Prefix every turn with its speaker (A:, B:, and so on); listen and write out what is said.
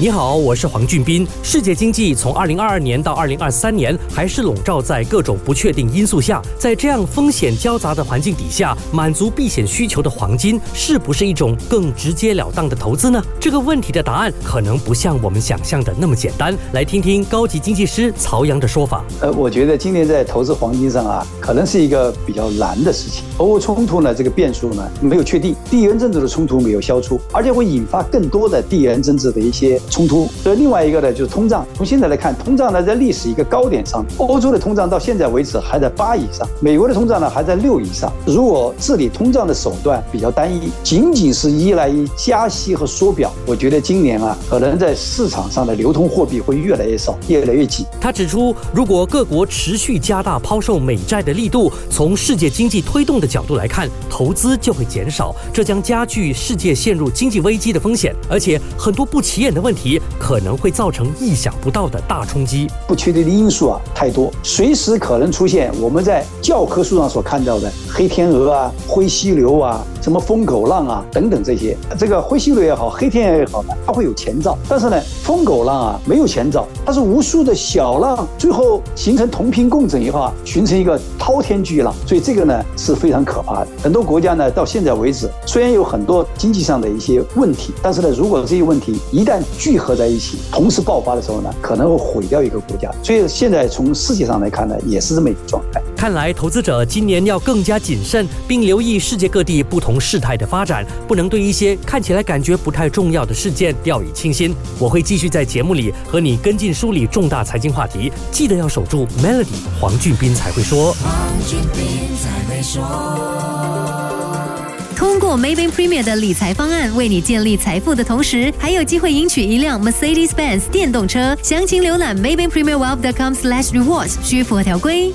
A: 你好，我是黄俊斌。世界经济从二零二二年到二零二三年，还是笼罩在各种不确定因素下。在这样风险交杂的环境底下，满足避险需求的黄金，是不是一种更直截了当的投资呢？这个问题的答案可能不像我们想象的那么简单。来听听高级经济师曹阳的说法。
B: 呃，我觉得今年在投资黄金上啊，可能是一个比较难的事情。俄乌冲突呢，这个变数呢没有确定，地缘政治的冲突没有消除，而且会引发更多的地缘政治的一些。冲突，所以另外一个呢就是通胀。从现在来看，通胀呢在历史一个高点上，欧洲的通胀到现在为止还在八以上，美国的通胀呢还在六以上。如果治理通胀的手段比较单一，仅仅是依赖于加息和缩表，我觉得今年啊可能在市场上的流通货币会越来越少，越来越紧。
A: 他指出，如果各国持续加大抛售美债的力度，从世界经济推动的角度来看，投资就会减少，这将加剧世界陷入经济危机的风险，而且很多不起眼的问题。可能会造成意想不到的大冲击，
B: 不确定的因素啊太多，随时可能出现我们在教科书上所看到的黑天鹅啊、灰犀牛啊。什么疯狗浪啊等等这些，这个灰犀牛也好，黑天鹅也好，它会有前兆。但是呢，疯狗浪啊没有前兆，它是无数的小浪，最后形成同频共振以后啊，形成一个滔天巨浪。所以这个呢是非常可怕的。很多国家呢到现在为止，虽然有很多经济上的一些问题，但是呢，如果这些问题一旦聚合在一起，同时爆发的时候呢，可能会毁掉一个国家。所以现在从世界上来看呢，也是这么一个状态。
A: 看来投资者今年要更加谨慎，并留意世界各地不同。同事态的发展，不能对一些看起来感觉不太重要的事件掉以轻心。我会继续在节目里和你跟进梳理重大财经话题，记得要守住 Melody。黄俊斌才会说。
C: 通过 Maybank Premier 的理财方案，为你建立财富的同时，还有机会赢取一辆 Mercedes-Benz 电动车。详情浏览 Maybank Premier Wealth.com/rewards，需符合条规。